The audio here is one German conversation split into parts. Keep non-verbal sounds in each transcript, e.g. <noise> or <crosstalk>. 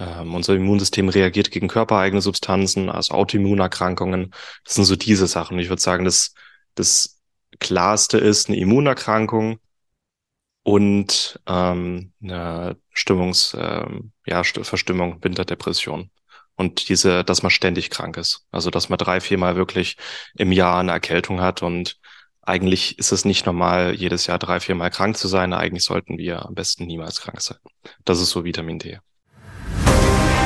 Ähm, unser Immunsystem reagiert gegen körpereigene Substanzen, also Autoimmunerkrankungen. Das sind so diese Sachen. Ich würde sagen, das, das klarste ist eine Immunerkrankung und ähm, eine Stimmungs, ähm, ja, Verstimmung, Winterdepression. Und diese, dass man ständig krank ist. Also, dass man drei, viermal wirklich im Jahr eine Erkältung hat. Und eigentlich ist es nicht normal, jedes Jahr drei, viermal krank zu sein. Eigentlich sollten wir am besten niemals krank sein. Das ist so Vitamin D.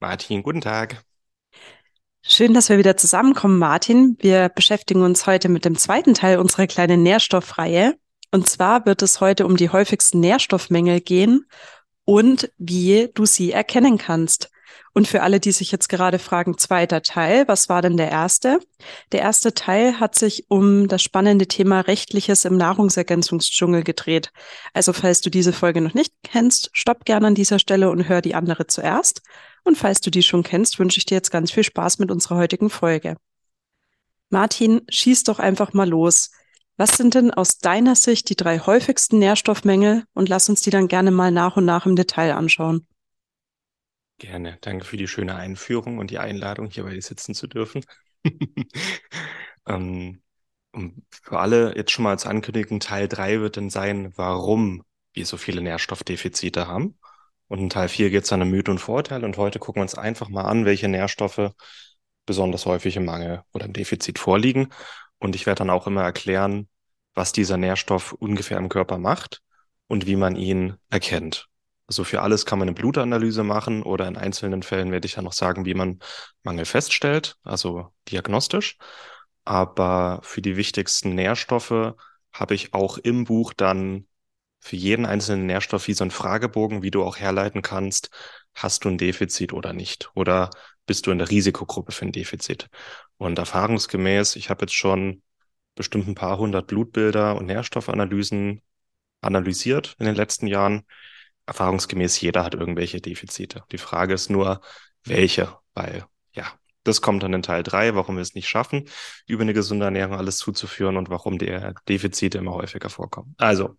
Martin. Guten Tag. Schön, dass wir wieder zusammenkommen, Martin. Wir beschäftigen uns heute mit dem zweiten Teil unserer kleinen Nährstoffreihe. Und zwar wird es heute um die häufigsten Nährstoffmängel gehen und wie du sie erkennen kannst. Und für alle, die sich jetzt gerade fragen, zweiter Teil, was war denn der erste? Der erste Teil hat sich um das spannende Thema Rechtliches im Nahrungsergänzungsdschungel gedreht. Also falls du diese Folge noch nicht kennst, stopp gerne an dieser Stelle und hör die andere zuerst. Und falls du die schon kennst, wünsche ich dir jetzt ganz viel Spaß mit unserer heutigen Folge. Martin, schieß doch einfach mal los. Was sind denn aus deiner Sicht die drei häufigsten Nährstoffmängel und lass uns die dann gerne mal nach und nach im Detail anschauen. Gerne. Danke für die schöne Einführung und die Einladung, hier bei dir sitzen zu dürfen. <laughs> ähm, für alle jetzt schon mal als Ankündigung, Teil 3 wird dann sein, warum wir so viele Nährstoffdefizite haben. Und in Teil 4 geht es dann um Mythe und Vorteil. Und heute gucken wir uns einfach mal an, welche Nährstoffe besonders häufig im Mangel oder im Defizit vorliegen. Und ich werde dann auch immer erklären, was dieser Nährstoff ungefähr im Körper macht und wie man ihn erkennt. Also für alles kann man eine Blutanalyse machen oder in einzelnen Fällen werde ich ja noch sagen, wie man Mangel feststellt, also diagnostisch. Aber für die wichtigsten Nährstoffe habe ich auch im Buch dann für jeden einzelnen Nährstoff wie so ein Fragebogen, wie du auch herleiten kannst, hast du ein Defizit oder nicht? Oder bist du in der Risikogruppe für ein Defizit? Und erfahrungsgemäß, ich habe jetzt schon bestimmt ein paar hundert Blutbilder und Nährstoffanalysen analysiert in den letzten Jahren erfahrungsgemäß jeder hat irgendwelche Defizite. Die Frage ist nur, welche, weil ja, das kommt dann in Teil drei, warum wir es nicht schaffen, über eine gesunde Ernährung alles zuzuführen und warum die Defizite immer häufiger vorkommen. Also,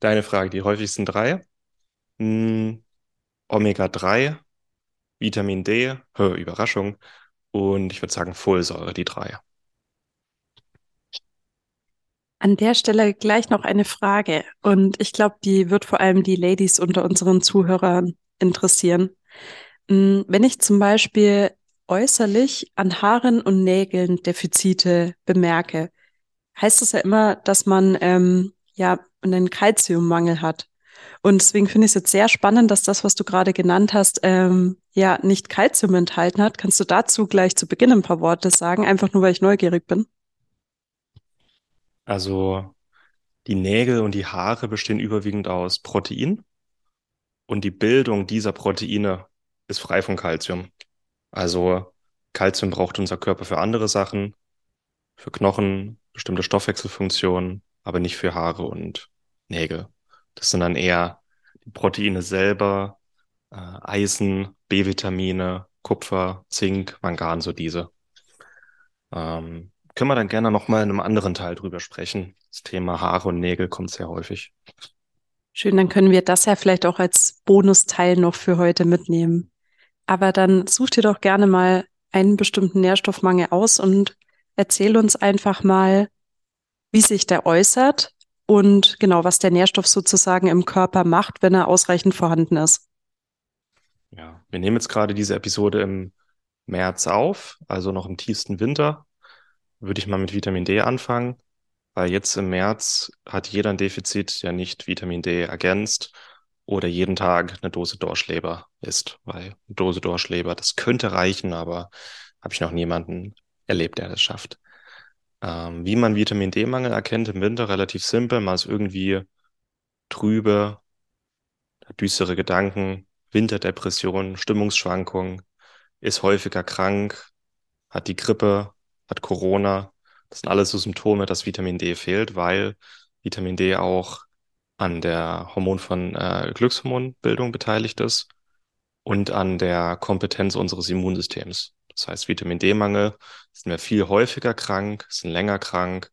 deine Frage, die häufigsten drei. Hm, Omega-3, Vitamin D, Hö, Überraschung, und ich würde sagen Folsäure, die drei. An der Stelle gleich noch eine Frage. Und ich glaube, die wird vor allem die Ladies unter unseren Zuhörern interessieren. Hm, wenn ich zum Beispiel äußerlich an Haaren und Nägeln Defizite bemerke, heißt das ja immer, dass man ähm, ja einen Kalziummangel hat. Und deswegen finde ich es jetzt sehr spannend, dass das, was du gerade genannt hast, ähm, ja nicht Kalzium enthalten hat. Kannst du dazu gleich zu Beginn ein paar Worte sagen, einfach nur weil ich neugierig bin? Also die Nägel und die Haare bestehen überwiegend aus Protein und die Bildung dieser Proteine ist frei von Kalzium. Also Kalzium braucht unser Körper für andere Sachen, für Knochen, bestimmte Stoffwechselfunktionen, aber nicht für Haare und Nägel. Das sind dann eher die Proteine selber, äh, Eisen, B-Vitamine, Kupfer, Zink, Mangan, so diese. Ähm, können wir dann gerne nochmal in einem anderen Teil drüber sprechen. Das Thema Haare und Nägel kommt sehr häufig. Schön, dann können wir das ja vielleicht auch als Bonusteil noch für heute mitnehmen. Aber dann such dir doch gerne mal einen bestimmten Nährstoffmangel aus und erzähl uns einfach mal, wie sich der äußert und genau, was der Nährstoff sozusagen im Körper macht, wenn er ausreichend vorhanden ist. Ja, wir nehmen jetzt gerade diese Episode im März auf, also noch im tiefsten Winter würde ich mal mit Vitamin D anfangen, weil jetzt im März hat jeder ein Defizit, der nicht Vitamin D ergänzt oder jeden Tag eine Dose Dorschleber isst, weil eine Dose Dorschleber, das könnte reichen, aber habe ich noch niemanden erlebt, der das schafft. Ähm, wie man Vitamin D-Mangel erkennt im Winter, relativ simpel, man ist irgendwie trübe, düstere Gedanken, Winterdepressionen, Stimmungsschwankungen, ist häufiger krank, hat die Grippe, hat Corona. Das sind alles so Symptome, dass Vitamin D fehlt, weil Vitamin D auch an der Hormon von äh, Glückshormonbildung beteiligt ist und an der Kompetenz unseres Immunsystems. Das heißt, Vitamin D-Mangel sind wir viel häufiger krank, sind länger krank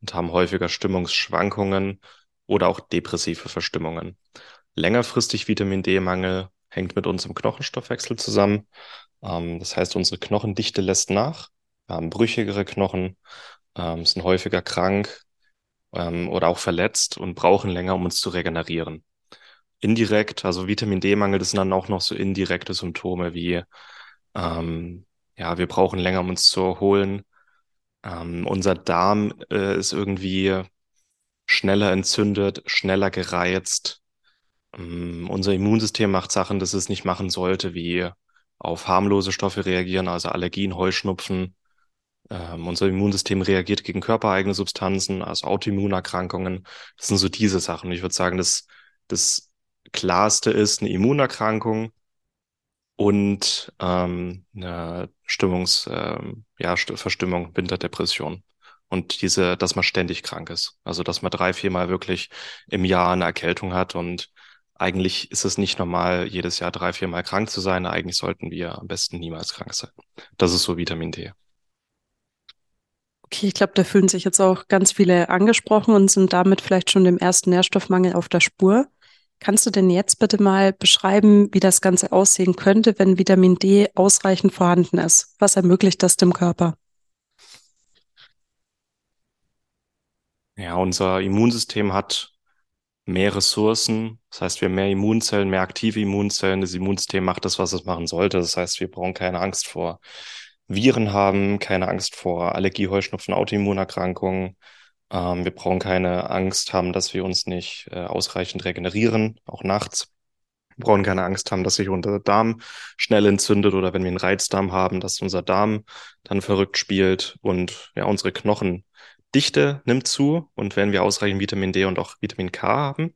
und haben häufiger Stimmungsschwankungen oder auch depressive Verstimmungen. Längerfristig Vitamin D-Mangel hängt mit unserem Knochenstoffwechsel zusammen. Ähm, das heißt, unsere Knochendichte lässt nach. Haben brüchigere Knochen, ähm, sind häufiger krank ähm, oder auch verletzt und brauchen länger, um uns zu regenerieren. Indirekt, also Vitamin D-Mangel, das sind dann auch noch so indirekte Symptome wie ähm, ja, wir brauchen länger, um uns zu erholen. Ähm, unser Darm äh, ist irgendwie schneller entzündet, schneller gereizt. Ähm, unser Immunsystem macht Sachen, das es nicht machen sollte, wie auf harmlose Stoffe reagieren, also Allergien, Heuschnupfen. Ähm, unser Immunsystem reagiert gegen körpereigene Substanzen, also Autoimmunerkrankungen. Das sind so diese Sachen. Ich würde sagen, das, das klarste ist eine Immunerkrankung und ähm, eine Stimmungs, ähm, ja, Verstimmung, Winterdepression. Und diese, dass man ständig krank ist. Also, dass man drei, viermal wirklich im Jahr eine Erkältung hat. Und eigentlich ist es nicht normal, jedes Jahr drei, viermal krank zu sein. Eigentlich sollten wir am besten niemals krank sein. Das ist so Vitamin D. Okay, ich glaube, da fühlen sich jetzt auch ganz viele angesprochen und sind damit vielleicht schon dem ersten Nährstoffmangel auf der Spur. Kannst du denn jetzt bitte mal beschreiben, wie das Ganze aussehen könnte, wenn Vitamin D ausreichend vorhanden ist? Was ermöglicht das dem Körper? Ja, unser Immunsystem hat mehr Ressourcen. Das heißt, wir haben mehr Immunzellen, mehr aktive Immunzellen. Das Immunsystem macht das, was es machen sollte. Das heißt, wir brauchen keine Angst vor Viren haben, keine Angst vor Allergie, Heuschnupfen, Autoimmunerkrankungen. Ähm, wir brauchen keine Angst haben, dass wir uns nicht äh, ausreichend regenerieren, auch nachts. Wir brauchen keine Angst haben, dass sich unser Darm schnell entzündet oder wenn wir einen Reizdarm haben, dass unser Darm dann verrückt spielt und ja, unsere Knochendichte nimmt zu. Und wenn wir ausreichend Vitamin D und auch Vitamin K haben,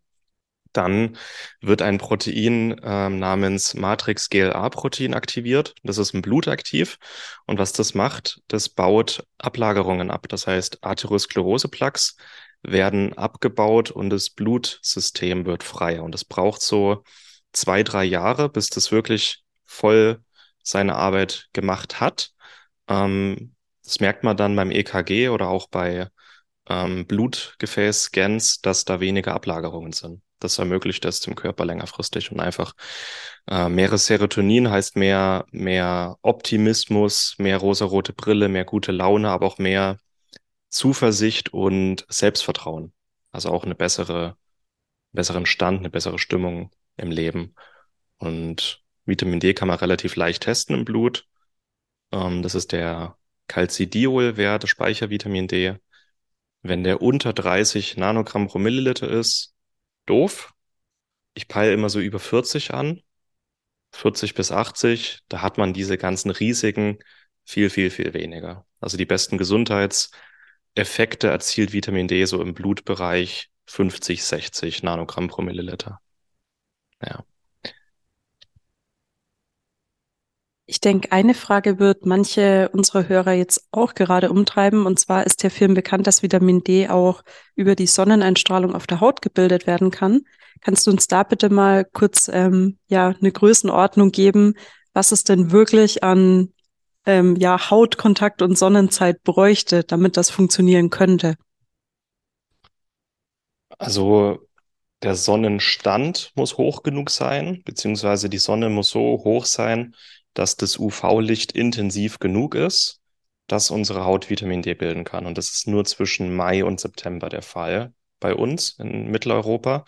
dann wird ein Protein ähm, namens Matrix-GLA-Protein aktiviert. Das ist im Blut aktiv. Und was das macht, das baut Ablagerungen ab. Das heißt, Arteriosklerose-Plaques werden abgebaut und das Blutsystem wird freier. Und es braucht so zwei, drei Jahre, bis das wirklich voll seine Arbeit gemacht hat. Ähm, das merkt man dann beim EKG oder auch bei ähm, Blutgefäß-Scans, dass da weniger Ablagerungen sind. Das ermöglicht es dem Körper längerfristig und einfach äh, mehr Serotonin heißt mehr, mehr Optimismus, mehr rosarote Brille, mehr gute Laune, aber auch mehr Zuversicht und Selbstvertrauen. Also auch eine bessere, besseren Stand, eine bessere Stimmung im Leben. Und Vitamin D kann man relativ leicht testen im Blut. Ähm, das ist der Calcidiol-Wert, Speichervitamin D. Wenn der unter 30 Nanogramm pro Milliliter ist, doof. Ich peile immer so über 40 an. 40 bis 80, da hat man diese ganzen Risiken viel, viel, viel weniger. Also die besten Gesundheitseffekte erzielt Vitamin D so im Blutbereich 50, 60 Nanogramm pro Milliliter. Ja. Ich denke, eine Frage wird manche unserer Hörer jetzt auch gerade umtreiben. Und zwar ist der Film bekannt, dass Vitamin D auch über die Sonneneinstrahlung auf der Haut gebildet werden kann. Kannst du uns da bitte mal kurz ähm, ja eine Größenordnung geben, was es denn wirklich an ähm, ja Hautkontakt und Sonnenzeit bräuchte, damit das funktionieren könnte? Also der Sonnenstand muss hoch genug sein, beziehungsweise die Sonne muss so hoch sein, dass das UV-Licht intensiv genug ist, dass unsere Haut Vitamin D bilden kann. Und das ist nur zwischen Mai und September der Fall bei uns in Mitteleuropa.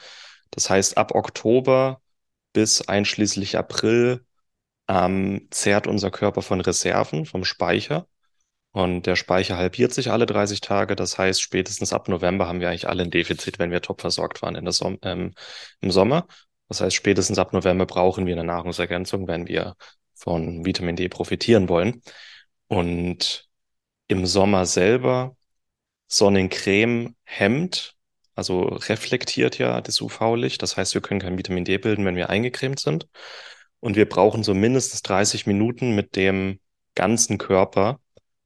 Das heißt, ab Oktober bis einschließlich April ähm, zehrt unser Körper von Reserven, vom Speicher. Und der Speicher halbiert sich alle 30 Tage. Das heißt, spätestens ab November haben wir eigentlich alle ein Defizit, wenn wir top versorgt waren in der Som ähm, im Sommer. Das heißt, spätestens ab November brauchen wir eine Nahrungsergänzung, wenn wir von Vitamin D profitieren wollen. Und im Sommer selber Sonnencreme hemmt, also reflektiert ja das UV-Licht. Das heißt, wir können kein Vitamin D bilden, wenn wir eingecremt sind. Und wir brauchen so mindestens 30 Minuten mit dem ganzen Körper,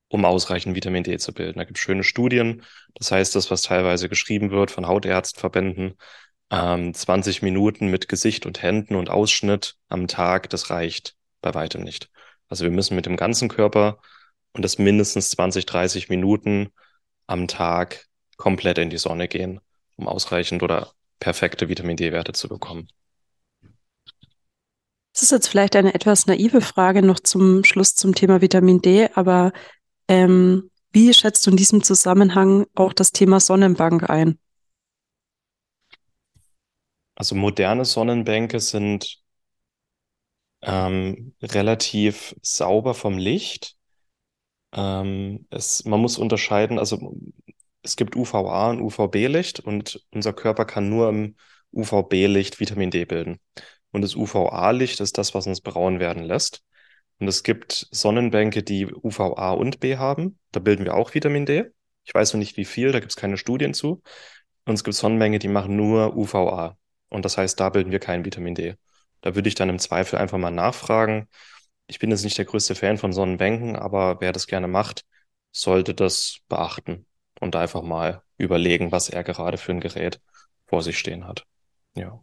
um ausreichend Vitamin D zu bilden. Da gibt es schöne Studien. Das heißt, das, was teilweise geschrieben wird von Hautärztverbänden, ähm, 20 Minuten mit Gesicht und Händen und Ausschnitt am Tag, das reicht bei weitem nicht. Also wir müssen mit dem ganzen Körper und das mindestens 20, 30 Minuten am Tag komplett in die Sonne gehen, um ausreichend oder perfekte Vitamin D-Werte zu bekommen. Das ist jetzt vielleicht eine etwas naive Frage noch zum Schluss zum Thema Vitamin D, aber ähm, wie schätzt du in diesem Zusammenhang auch das Thema Sonnenbank ein? Also moderne Sonnenbänke sind ähm, relativ sauber vom Licht. Ähm, es, man muss unterscheiden, also es gibt UVA und UVB-Licht und unser Körper kann nur im UVB-Licht Vitamin D bilden. Und das UVA-Licht ist das, was uns braun werden lässt. Und es gibt Sonnenbänke, die UVA und B haben. Da bilden wir auch Vitamin D. Ich weiß noch nicht wie viel, da gibt es keine Studien zu. Und es gibt Sonnenbänke, die machen nur UVA. Und das heißt, da bilden wir kein Vitamin D. Da würde ich dann im Zweifel einfach mal nachfragen. Ich bin jetzt nicht der größte Fan von Sonnenbänken, aber wer das gerne macht, sollte das beachten und einfach mal überlegen, was er gerade für ein Gerät vor sich stehen hat. Ja.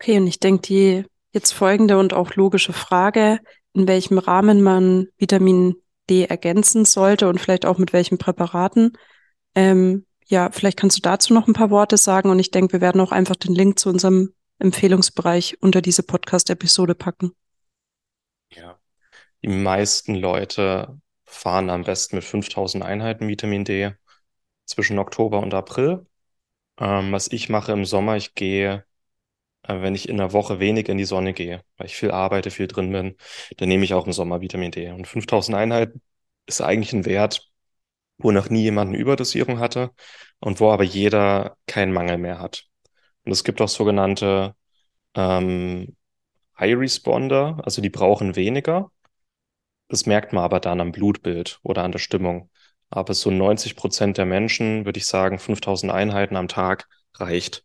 Okay, und ich denke, die jetzt folgende und auch logische Frage, in welchem Rahmen man Vitamin D ergänzen sollte und vielleicht auch mit welchen Präparaten, ähm, ja, vielleicht kannst du dazu noch ein paar Worte sagen und ich denke, wir werden auch einfach den Link zu unserem Empfehlungsbereich unter diese Podcast-Episode packen. Ja, die meisten Leute fahren am besten mit 5000 Einheiten Vitamin D zwischen Oktober und April. Ähm, was ich mache im Sommer, ich gehe, äh, wenn ich in der Woche wenig in die Sonne gehe, weil ich viel arbeite, viel drin bin, dann nehme ich auch im Sommer Vitamin D. Und 5000 Einheiten ist eigentlich ein Wert, wo noch nie jemand eine Überdosierung hatte und wo aber jeder keinen Mangel mehr hat. Und es gibt auch sogenannte ähm, High Responder, also die brauchen weniger. Das merkt man aber dann am Blutbild oder an der Stimmung. Aber so 90 Prozent der Menschen, würde ich sagen, 5000 Einheiten am Tag reicht.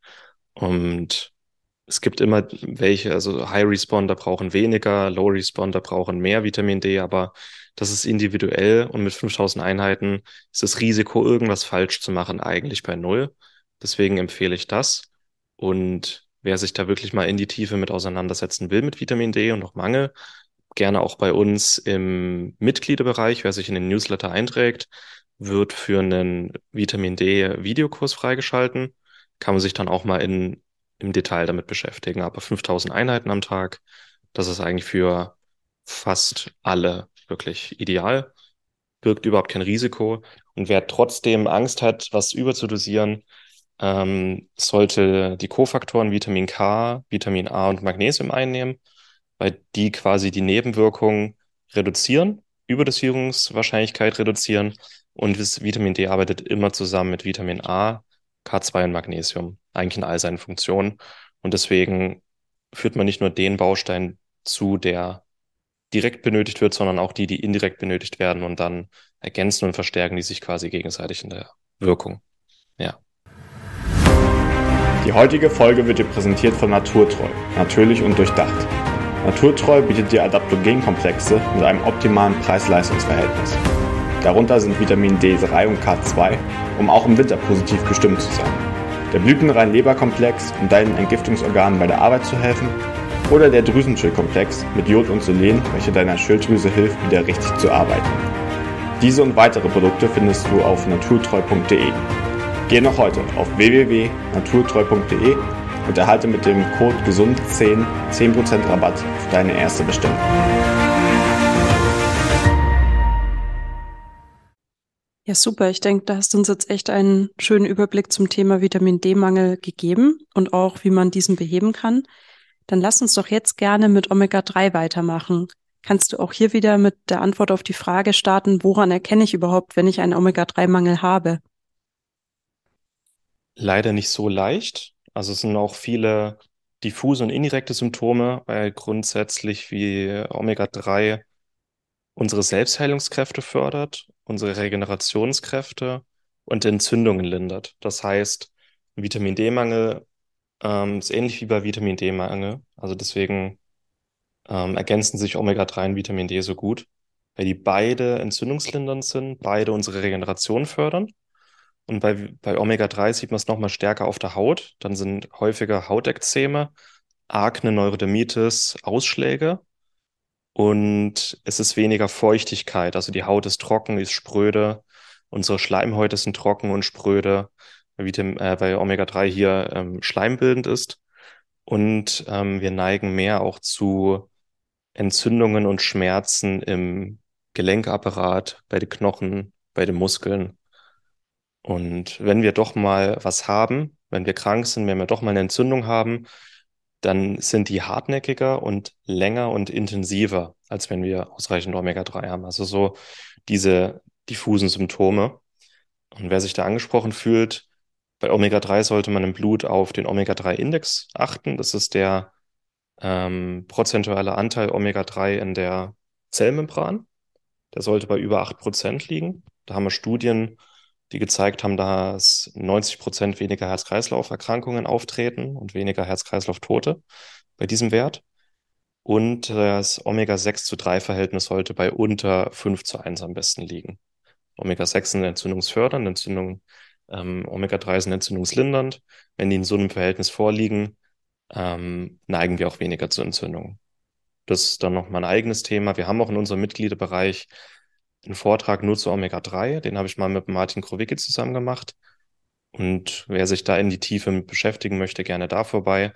Und es gibt immer welche, also High Responder brauchen weniger, Low Responder brauchen mehr Vitamin D, aber das ist individuell und mit 5000 Einheiten ist das Risiko, irgendwas falsch zu machen, eigentlich bei Null. Deswegen empfehle ich das. Und wer sich da wirklich mal in die Tiefe mit auseinandersetzen will mit Vitamin D und noch Mangel, gerne auch bei uns im Mitgliederbereich, wer sich in den Newsletter einträgt, wird für einen Vitamin D Videokurs freigeschalten. Kann man sich dann auch mal in, im Detail damit beschäftigen. Aber 5000 Einheiten am Tag, das ist eigentlich für fast alle wirklich ideal, birgt überhaupt kein Risiko. Und wer trotzdem Angst hat, was überzudosieren, ähm, sollte die Kofaktoren Vitamin K, Vitamin A und Magnesium einnehmen, weil die quasi die Nebenwirkungen reduzieren, Überdosierungswahrscheinlichkeit reduzieren und Vitamin D arbeitet immer zusammen mit Vitamin A, K2 und Magnesium, eigentlich in all seinen Funktionen. Und deswegen führt man nicht nur den Baustein zu, der direkt benötigt wird, sondern auch die, die indirekt benötigt werden und dann ergänzen und verstärken die sich quasi gegenseitig in der Wirkung. Ja. Die heutige Folge wird dir präsentiert von Naturtreu, natürlich und durchdacht. Naturtreu bietet dir Adaptogenkomplexe mit einem optimalen Preis-Leistungs-Verhältnis. Darunter sind Vitamin D3 und K2, um auch im Winter positiv gestimmt zu sein. Der blütenrein Leberkomplex, um deinen Entgiftungsorganen bei der Arbeit zu helfen oder der Drüsenschildkomplex mit Jod und Selen, welcher deiner Schilddrüse hilft, wieder richtig zu arbeiten. Diese und weitere Produkte findest du auf naturtreu.de. Geh noch heute auf www.naturtreu.de und erhalte mit dem Code GESUND10 10% Rabatt für deine erste Bestellung. Ja, super. Ich denke, da hast du uns jetzt echt einen schönen Überblick zum Thema Vitamin D-Mangel gegeben und auch, wie man diesen beheben kann. Dann lass uns doch jetzt gerne mit Omega-3 weitermachen. Kannst du auch hier wieder mit der Antwort auf die Frage starten, woran erkenne ich überhaupt, wenn ich einen Omega-3-Mangel habe? Leider nicht so leicht. Also es sind auch viele diffuse und indirekte Symptome, weil grundsätzlich wie Omega-3 unsere Selbstheilungskräfte fördert, unsere Regenerationskräfte und Entzündungen lindert. Das heißt, Vitamin D-Mangel ähm, ist ähnlich wie bei Vitamin D-Mangel. Also deswegen ähm, ergänzen sich Omega-3 und Vitamin D so gut, weil die beide entzündungslindernd sind, beide unsere Regeneration fördern. Und bei, bei Omega-3 sieht man es nochmal stärker auf der Haut. Dann sind häufiger Hautekzeme, Akne, Neurodermitis, Ausschläge. Und es ist weniger Feuchtigkeit. Also die Haut ist trocken, ist spröde. Unsere Schleimhäute sind trocken und spröde, weil, äh, weil Omega-3 hier ähm, schleimbildend ist. Und ähm, wir neigen mehr auch zu Entzündungen und Schmerzen im Gelenkapparat, bei den Knochen, bei den Muskeln. Und wenn wir doch mal was haben, wenn wir krank sind, wenn wir doch mal eine Entzündung haben, dann sind die hartnäckiger und länger und intensiver, als wenn wir ausreichend Omega-3 haben. Also so diese diffusen Symptome. Und wer sich da angesprochen fühlt, bei Omega-3 sollte man im Blut auf den Omega-3-Index achten. Das ist der ähm, prozentuale Anteil Omega-3 in der Zellmembran. Der sollte bei über 8% liegen. Da haben wir Studien, die gezeigt haben, dass 90 Prozent weniger Herz-Kreislauf-Erkrankungen auftreten und weniger Herz-Kreislauf-Tote bei diesem Wert. Und das Omega-6 zu 3 Verhältnis sollte bei unter 5 zu 1 am besten liegen. Omega-6 sind entzündungsfördernd, Entzündung, ähm, Omega-3 sind entzündungslindernd. Wenn die in so einem Verhältnis vorliegen, ähm, neigen wir auch weniger zu Entzündungen. Das ist dann noch mal ein eigenes Thema. Wir haben auch in unserem Mitgliederbereich einen Vortrag nur zu Omega-3. Den habe ich mal mit Martin Krowicki zusammen gemacht. Und wer sich da in die Tiefe mit beschäftigen möchte, gerne da vorbei.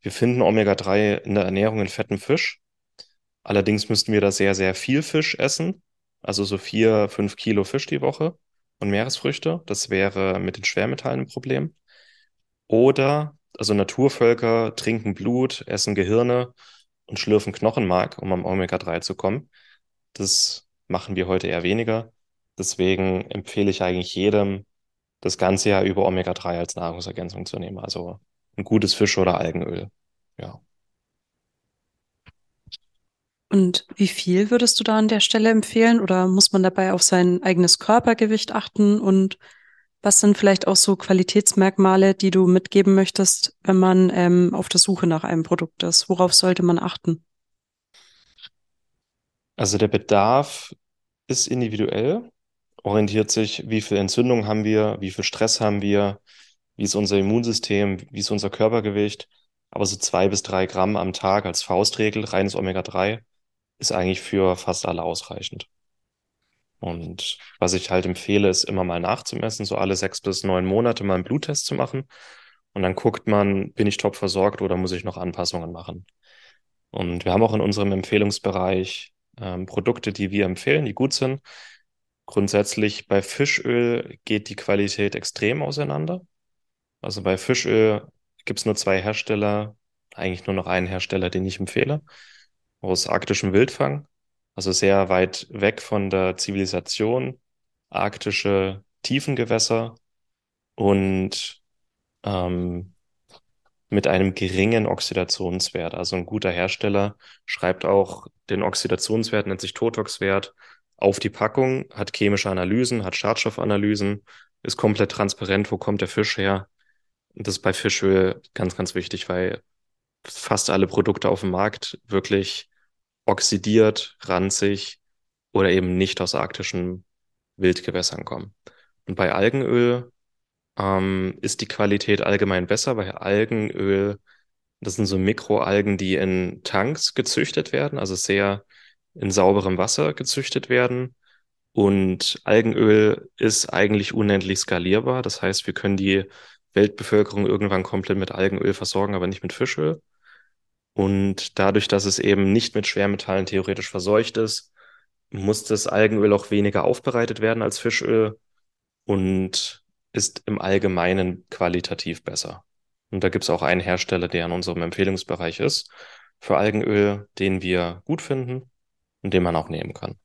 Wir finden Omega-3 in der Ernährung in fettem Fisch. Allerdings müssten wir da sehr, sehr viel Fisch essen. Also so vier, fünf Kilo Fisch die Woche und Meeresfrüchte. Das wäre mit den Schwermetallen ein Problem. Oder, also Naturvölker trinken Blut, essen Gehirne und schlürfen Knochenmark, um am Omega-3 zu kommen. Das machen wir heute eher weniger. Deswegen empfehle ich eigentlich jedem, das ganze Jahr über Omega-3 als Nahrungsergänzung zu nehmen. Also ein gutes Fisch- oder Algenöl. Ja. Und wie viel würdest du da an der Stelle empfehlen? Oder muss man dabei auf sein eigenes Körpergewicht achten? Und was sind vielleicht auch so Qualitätsmerkmale, die du mitgeben möchtest, wenn man ähm, auf der Suche nach einem Produkt ist? Worauf sollte man achten? Also der Bedarf ist individuell, orientiert sich, wie viel Entzündung haben wir, wie viel Stress haben wir, wie ist unser Immunsystem, wie ist unser Körpergewicht. Aber so zwei bis drei Gramm am Tag als Faustregel, reines Omega-3, ist eigentlich für fast alle ausreichend. Und was ich halt empfehle, ist immer mal nachzumessen, so alle sechs bis neun Monate mal einen Bluttest zu machen. Und dann guckt man, bin ich top versorgt oder muss ich noch Anpassungen machen? Und wir haben auch in unserem Empfehlungsbereich ähm, Produkte, die wir empfehlen, die gut sind. Grundsätzlich bei Fischöl geht die Qualität extrem auseinander. Also bei Fischöl gibt es nur zwei Hersteller, eigentlich nur noch einen Hersteller, den ich empfehle, aus arktischem Wildfang. Also sehr weit weg von der Zivilisation, arktische Tiefengewässer und ähm, mit einem geringen Oxidationswert. Also ein guter Hersteller schreibt auch den Oxidationswert, nennt sich Totox-Wert, auf die Packung, hat chemische Analysen, hat Schadstoffanalysen, ist komplett transparent, wo kommt der Fisch her. Das ist bei Fischöl ganz, ganz wichtig, weil fast alle Produkte auf dem Markt wirklich oxidiert, ranzig oder eben nicht aus arktischen Wildgewässern kommen. Und bei Algenöl ähm, ist die Qualität allgemein besser, weil Algenöl, das sind so Mikroalgen, die in Tanks gezüchtet werden, also sehr in sauberem Wasser gezüchtet werden. Und Algenöl ist eigentlich unendlich skalierbar. Das heißt, wir können die Weltbevölkerung irgendwann komplett mit Algenöl versorgen, aber nicht mit Fischöl. Und dadurch, dass es eben nicht mit Schwermetallen theoretisch verseucht ist, muss das Algenöl auch weniger aufbereitet werden als Fischöl. Und ist im Allgemeinen qualitativ besser. Und da gibt es auch einen Hersteller, der in unserem Empfehlungsbereich ist für Algenöl, den wir gut finden und den man auch nehmen kann.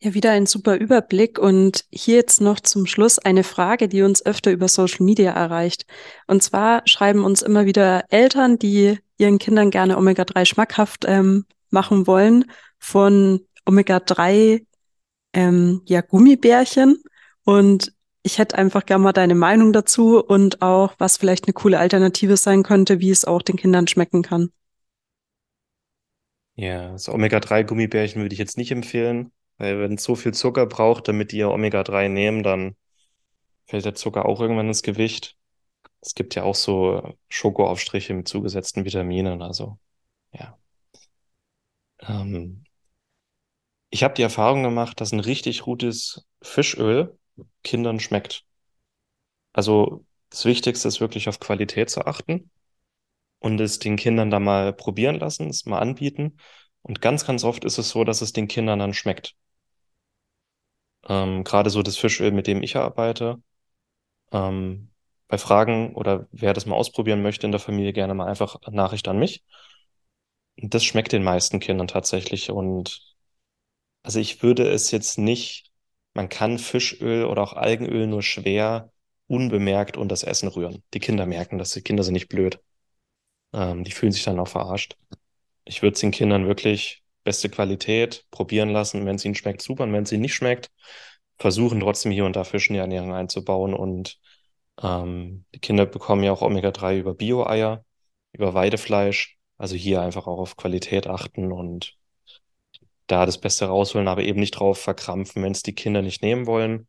Ja, wieder ein super Überblick. Und hier jetzt noch zum Schluss eine Frage, die uns öfter über Social Media erreicht. Und zwar schreiben uns immer wieder Eltern, die ihren Kindern gerne Omega-3 schmackhaft ähm, machen wollen, von Omega-3 ähm, ja, Gummibärchen und Ich hätte einfach gerne mal deine Meinung dazu und auch, was vielleicht eine coole Alternative sein könnte, wie es auch den Kindern schmecken kann. Ja, das Omega-3-Gummibärchen würde ich jetzt nicht empfehlen, weil wenn es so viel Zucker braucht, damit die Omega-3 nehmen, dann fällt der Zucker auch irgendwann ins Gewicht. Es gibt ja auch so Schokoaufstriche mit zugesetzten Vitaminen, also ja. Ähm, ich habe die Erfahrung gemacht, dass ein richtig gutes Fischöl Kindern schmeckt. Also das Wichtigste ist wirklich auf Qualität zu achten und es den Kindern da mal probieren lassen, es mal anbieten. Und ganz, ganz oft ist es so, dass es den Kindern dann schmeckt. Ähm, gerade so das Fischöl, mit dem ich arbeite. Ähm, bei Fragen oder wer das mal ausprobieren möchte in der Familie, gerne mal einfach Nachricht an mich. Das schmeckt den meisten Kindern tatsächlich. Und also ich würde es jetzt nicht, man kann Fischöl oder auch Algenöl nur schwer unbemerkt unter das Essen rühren. Die Kinder merken das, die Kinder sind nicht blöd. Ähm, die fühlen sich dann auch verarscht. Ich würde es den Kindern wirklich beste Qualität probieren lassen. Wenn es ihnen schmeckt, super. Und wenn es ihnen nicht schmeckt, versuchen trotzdem hier und da Fisch in die Ernährung einzubauen. Und ähm, die Kinder bekommen ja auch Omega-3 über Bio-Eier, über Weidefleisch. Also hier einfach auch auf Qualität achten und da das Beste rausholen, aber eben nicht drauf verkrampfen, wenn es die Kinder nicht nehmen wollen.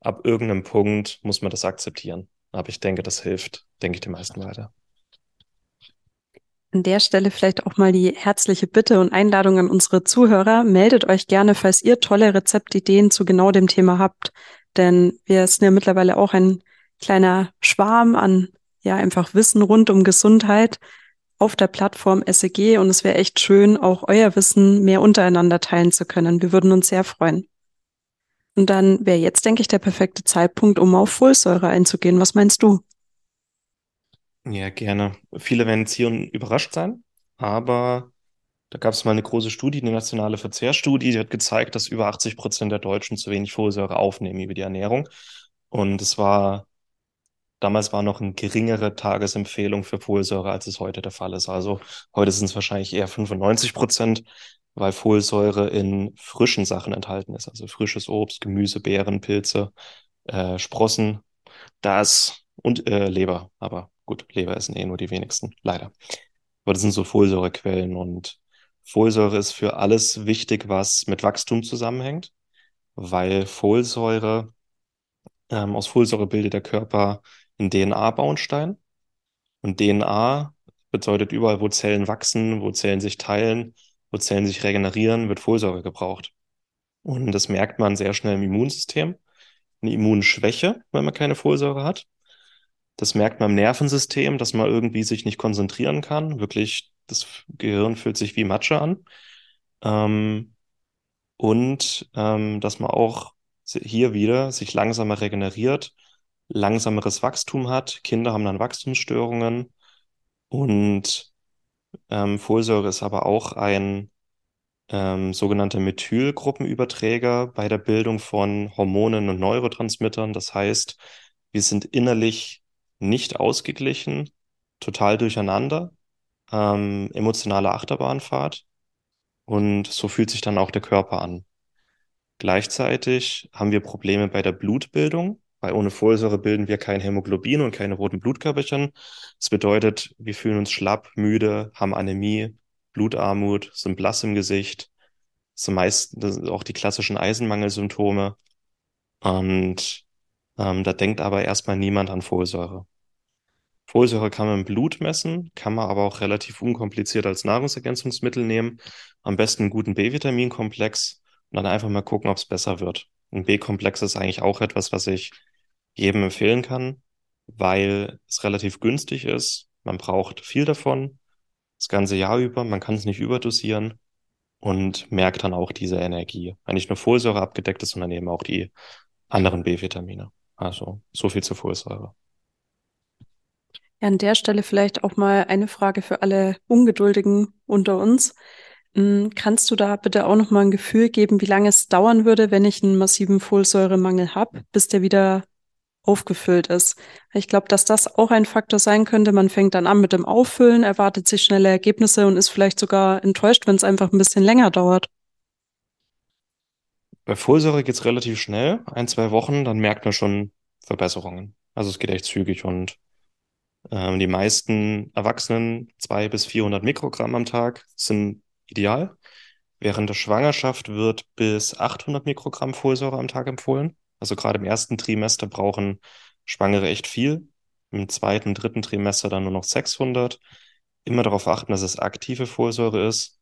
Ab irgendeinem Punkt muss man das akzeptieren. Aber ich denke, das hilft, denke ich, den meisten weiter. An der Stelle vielleicht auch mal die herzliche Bitte und Einladung an unsere Zuhörer. Meldet euch gerne, falls ihr tolle Rezeptideen zu genau dem Thema habt. Denn wir sind ja mittlerweile auch ein kleiner Schwarm an, ja, einfach Wissen rund um Gesundheit auf der Plattform SEG und es wäre echt schön, auch euer Wissen mehr untereinander teilen zu können. Wir würden uns sehr freuen. Und dann wäre jetzt, denke ich, der perfekte Zeitpunkt, um auf Folsäure einzugehen. Was meinst du? Ja, gerne. Viele werden jetzt hier überrascht sein, aber da gab es mal eine große Studie, eine nationale Verzehrstudie, die hat gezeigt, dass über 80 Prozent der Deutschen zu wenig Folsäure aufnehmen über die Ernährung. Und es war Damals war noch eine geringere Tagesempfehlung für Folsäure, als es heute der Fall ist. Also heute sind es wahrscheinlich eher 95 Prozent, weil Folsäure in frischen Sachen enthalten ist. Also frisches Obst, Gemüse, Beeren, Pilze, äh, Sprossen, das und äh, Leber. Aber gut, Leber essen eh nur die wenigsten, leider. Aber das sind so Folsäurequellen und Folsäure ist für alles wichtig, was mit Wachstum zusammenhängt, weil Folsäure, ähm, aus Folsäure bildet der Körper ein DNA-Baustein. Und DNA bedeutet überall, wo Zellen wachsen, wo Zellen sich teilen, wo Zellen sich regenerieren, wird Folsäure gebraucht. Und das merkt man sehr schnell im Immunsystem. Eine Immunschwäche, wenn man keine Folsäure hat. Das merkt man im Nervensystem, dass man irgendwie sich nicht konzentrieren kann. Wirklich, das Gehirn fühlt sich wie Matsche an. Ähm, und ähm, dass man auch hier wieder sich langsamer regeneriert langsameres Wachstum hat. Kinder haben dann Wachstumsstörungen und ähm, Folsäure ist aber auch ein ähm, sogenannter Methylgruppenüberträger bei der Bildung von Hormonen und Neurotransmittern. Das heißt, wir sind innerlich nicht ausgeglichen, total durcheinander, ähm, emotionale Achterbahnfahrt und so fühlt sich dann auch der Körper an. Gleichzeitig haben wir Probleme bei der Blutbildung weil ohne Folsäure bilden wir kein Hämoglobin und keine roten Blutkörperchen. Das bedeutet, wir fühlen uns schlapp, müde, haben Anämie, Blutarmut, sind blass im Gesicht. Das sind meist das sind auch die klassischen Eisenmangelsymptome. Und ähm, da denkt aber erstmal niemand an Folsäure. Folsäure kann man im Blut messen, kann man aber auch relativ unkompliziert als Nahrungsergänzungsmittel nehmen. Am besten einen guten B-Vitaminkomplex und dann einfach mal gucken, ob es besser wird. Ein B-Komplex ist eigentlich auch etwas, was ich jedem empfehlen kann, weil es relativ günstig ist. Man braucht viel davon, das ganze Jahr über. Man kann es nicht überdosieren und merkt dann auch diese Energie. Wenn nicht nur Folsäure abgedeckt ist, sondern eben auch die anderen B-Vitamine. Also so viel zur Folsäure. Ja, an der Stelle vielleicht auch mal eine Frage für alle Ungeduldigen unter uns. Hm, kannst du da bitte auch noch mal ein Gefühl geben, wie lange es dauern würde, wenn ich einen massiven Folsäuremangel habe, bis der wieder aufgefüllt ist. Ich glaube, dass das auch ein Faktor sein könnte. Man fängt dann an mit dem Auffüllen, erwartet sich schnelle Ergebnisse und ist vielleicht sogar enttäuscht, wenn es einfach ein bisschen länger dauert. Bei Folsäure geht es relativ schnell, ein, zwei Wochen, dann merkt man schon Verbesserungen. Also es geht echt zügig und ähm, die meisten Erwachsenen zwei bis 400 Mikrogramm am Tag sind ideal. Während der Schwangerschaft wird bis 800 Mikrogramm Folsäure am Tag empfohlen. Also gerade im ersten Trimester brauchen Schwangere echt viel. Im zweiten, dritten Trimester dann nur noch 600. Immer darauf achten, dass es aktive Folsäure ist.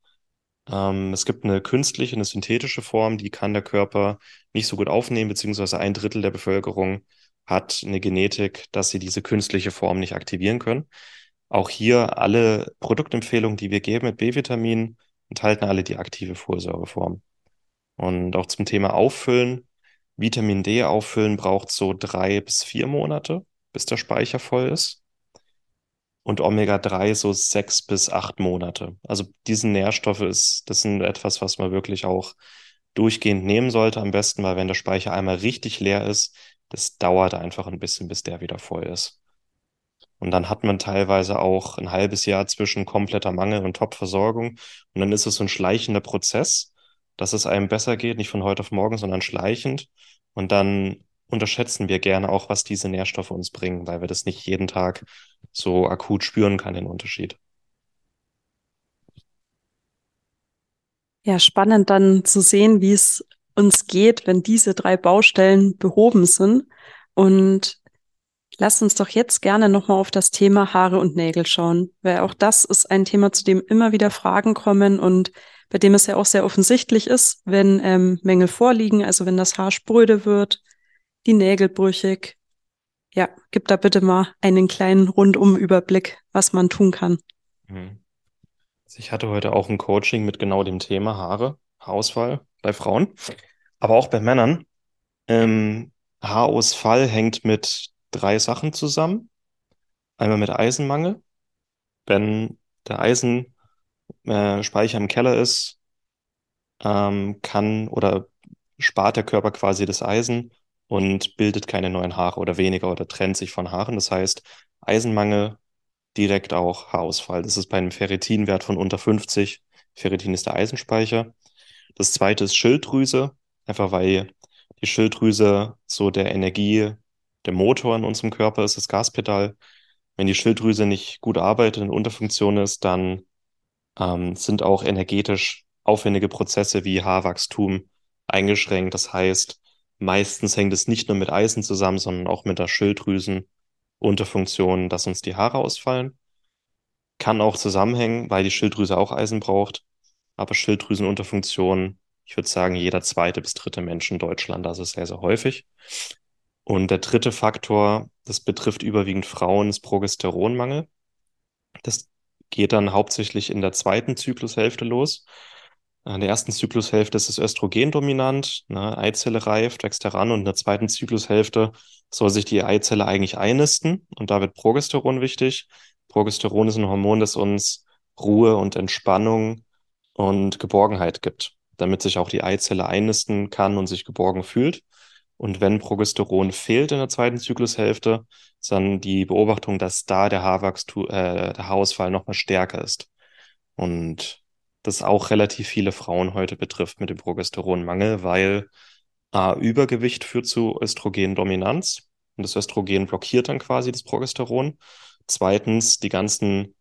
Ähm, es gibt eine künstliche, eine synthetische Form, die kann der Körper nicht so gut aufnehmen, beziehungsweise ein Drittel der Bevölkerung hat eine Genetik, dass sie diese künstliche Form nicht aktivieren können. Auch hier alle Produktempfehlungen, die wir geben mit B-Vitamin, enthalten alle die aktive Folsäureform. Und auch zum Thema Auffüllen. Vitamin D auffüllen braucht so drei bis vier Monate, bis der Speicher voll ist. Und Omega-3 so sechs bis acht Monate. Also diese Nährstoffe ist, das sind etwas, was man wirklich auch durchgehend nehmen sollte. Am besten, weil wenn der Speicher einmal richtig leer ist, das dauert einfach ein bisschen, bis der wieder voll ist. Und dann hat man teilweise auch ein halbes Jahr zwischen kompletter Mangel und Top-Versorgung. Und dann ist es so ein schleichender Prozess, dass es einem besser geht, nicht von heute auf morgen, sondern schleichend. Und dann unterschätzen wir gerne auch, was diese Nährstoffe uns bringen, weil wir das nicht jeden Tag so akut spüren kann, den Unterschied. Ja, spannend dann zu sehen, wie es uns geht, wenn diese drei Baustellen behoben sind. Und Lass uns doch jetzt gerne nochmal auf das Thema Haare und Nägel schauen, weil auch das ist ein Thema, zu dem immer wieder Fragen kommen und bei dem es ja auch sehr offensichtlich ist, wenn ähm, Mängel vorliegen, also wenn das Haar spröde wird, die Nägel brüchig. Ja, gib da bitte mal einen kleinen Rundumüberblick, was man tun kann. Mhm. Also ich hatte heute auch ein Coaching mit genau dem Thema Haare, Haarausfall bei Frauen, aber auch bei Männern. Ähm, Haarausfall hängt mit drei Sachen zusammen. Einmal mit Eisenmangel. Wenn der Eisenspeicher im Keller ist, ähm, kann oder spart der Körper quasi das Eisen und bildet keine neuen Haare oder weniger oder trennt sich von Haaren. Das heißt, Eisenmangel direkt auch Haarausfall. Das ist bei einem Ferritinwert von unter 50. Ferritin ist der Eisenspeicher. Das zweite ist Schilddrüse, einfach weil die Schilddrüse so der Energie der Motor in unserem Körper ist, das Gaspedal. Wenn die Schilddrüse nicht gut arbeitet und Unterfunktion ist, dann ähm, sind auch energetisch aufwendige Prozesse wie Haarwachstum eingeschränkt. Das heißt, meistens hängt es nicht nur mit Eisen zusammen, sondern auch mit der Schilddrüsenunterfunktion, dass uns die Haare ausfallen. Kann auch zusammenhängen, weil die Schilddrüse auch Eisen braucht. Aber Schilddrüsenunterfunktion, ich würde sagen, jeder zweite bis dritte Mensch in Deutschland, das ist sehr, sehr häufig. Und der dritte Faktor, das betrifft überwiegend Frauen, ist Progesteronmangel. Das geht dann hauptsächlich in der zweiten Zyklushälfte los. In der ersten Zyklushälfte ist das Östrogen dominant, ne, Eizelle reift, wächst heran und in der zweiten Zyklushälfte soll sich die Eizelle eigentlich einnisten und da wird Progesteron wichtig. Progesteron ist ein Hormon, das uns Ruhe und Entspannung und Geborgenheit gibt, damit sich auch die Eizelle einnisten kann und sich geborgen fühlt. Und wenn Progesteron fehlt in der zweiten Zyklushälfte, ist dann die Beobachtung, dass da der Haarwachstum, äh, der Haarausfall noch mal stärker ist. Und das auch relativ viele Frauen heute betrifft mit dem Progesteronmangel, weil A, Übergewicht führt zu Östrogendominanz und das Östrogen blockiert dann quasi das Progesteron. Zweitens, die ganzen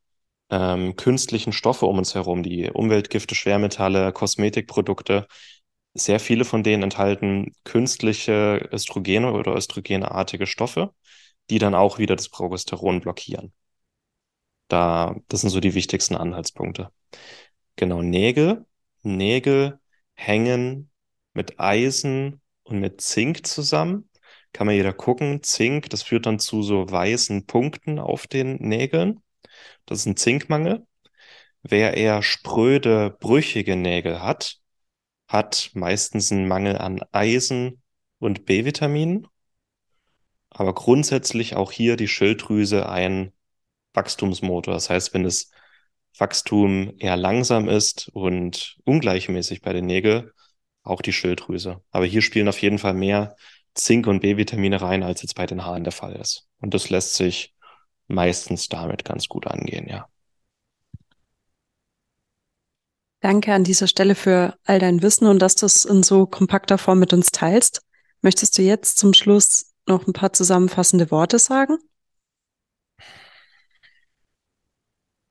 ähm, künstlichen Stoffe um uns herum, die Umweltgifte, Schwermetalle, Kosmetikprodukte, sehr viele von denen enthalten künstliche Östrogene oder östrogenartige Stoffe, die dann auch wieder das Progesteron blockieren. Da, das sind so die wichtigsten Anhaltspunkte. Genau, Nägel. Nägel hängen mit Eisen und mit Zink zusammen. Kann man jeder gucken. Zink, das führt dann zu so weißen Punkten auf den Nägeln. Das ist ein Zinkmangel. Wer eher spröde, brüchige Nägel hat, hat meistens einen Mangel an Eisen und B-Vitaminen. Aber grundsätzlich auch hier die Schilddrüse ein Wachstumsmotor. Das heißt, wenn das Wachstum eher langsam ist und ungleichmäßig bei den Nägeln, auch die Schilddrüse. Aber hier spielen auf jeden Fall mehr Zink- und B-Vitamine rein, als jetzt bei den Haaren der Fall ist. Und das lässt sich meistens damit ganz gut angehen, ja. Danke an dieser Stelle für all dein Wissen und dass du es in so kompakter Form mit uns teilst. Möchtest du jetzt zum Schluss noch ein paar zusammenfassende Worte sagen?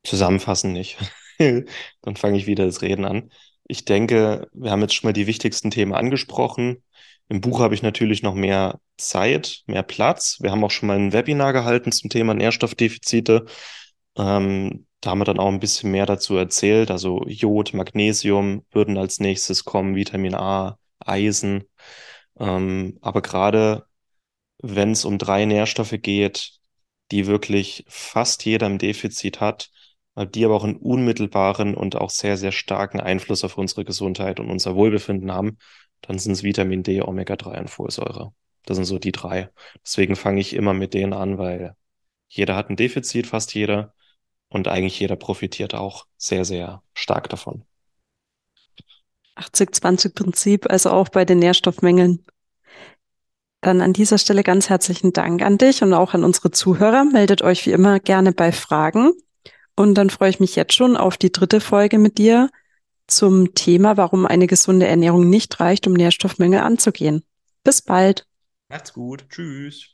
Zusammenfassen nicht. <laughs> Dann fange ich wieder das Reden an. Ich denke, wir haben jetzt schon mal die wichtigsten Themen angesprochen. Im Buch habe ich natürlich noch mehr Zeit, mehr Platz. Wir haben auch schon mal ein Webinar gehalten zum Thema Nährstoffdefizite. Ähm, da haben wir dann auch ein bisschen mehr dazu erzählt. Also Jod, Magnesium würden als nächstes kommen, Vitamin A, Eisen. Ähm, aber gerade wenn es um drei Nährstoffe geht, die wirklich fast jeder im Defizit hat, die aber auch einen unmittelbaren und auch sehr, sehr starken Einfluss auf unsere Gesundheit und unser Wohlbefinden haben, dann sind es Vitamin D, Omega-3 und Folsäure. Das sind so die drei. Deswegen fange ich immer mit denen an, weil jeder hat ein Defizit, fast jeder. Und eigentlich jeder profitiert auch sehr, sehr stark davon. 80-20-Prinzip, also auch bei den Nährstoffmängeln. Dann an dieser Stelle ganz herzlichen Dank an dich und auch an unsere Zuhörer. Meldet euch wie immer gerne bei Fragen. Und dann freue ich mich jetzt schon auf die dritte Folge mit dir zum Thema, warum eine gesunde Ernährung nicht reicht, um Nährstoffmängel anzugehen. Bis bald. Macht's gut. Tschüss.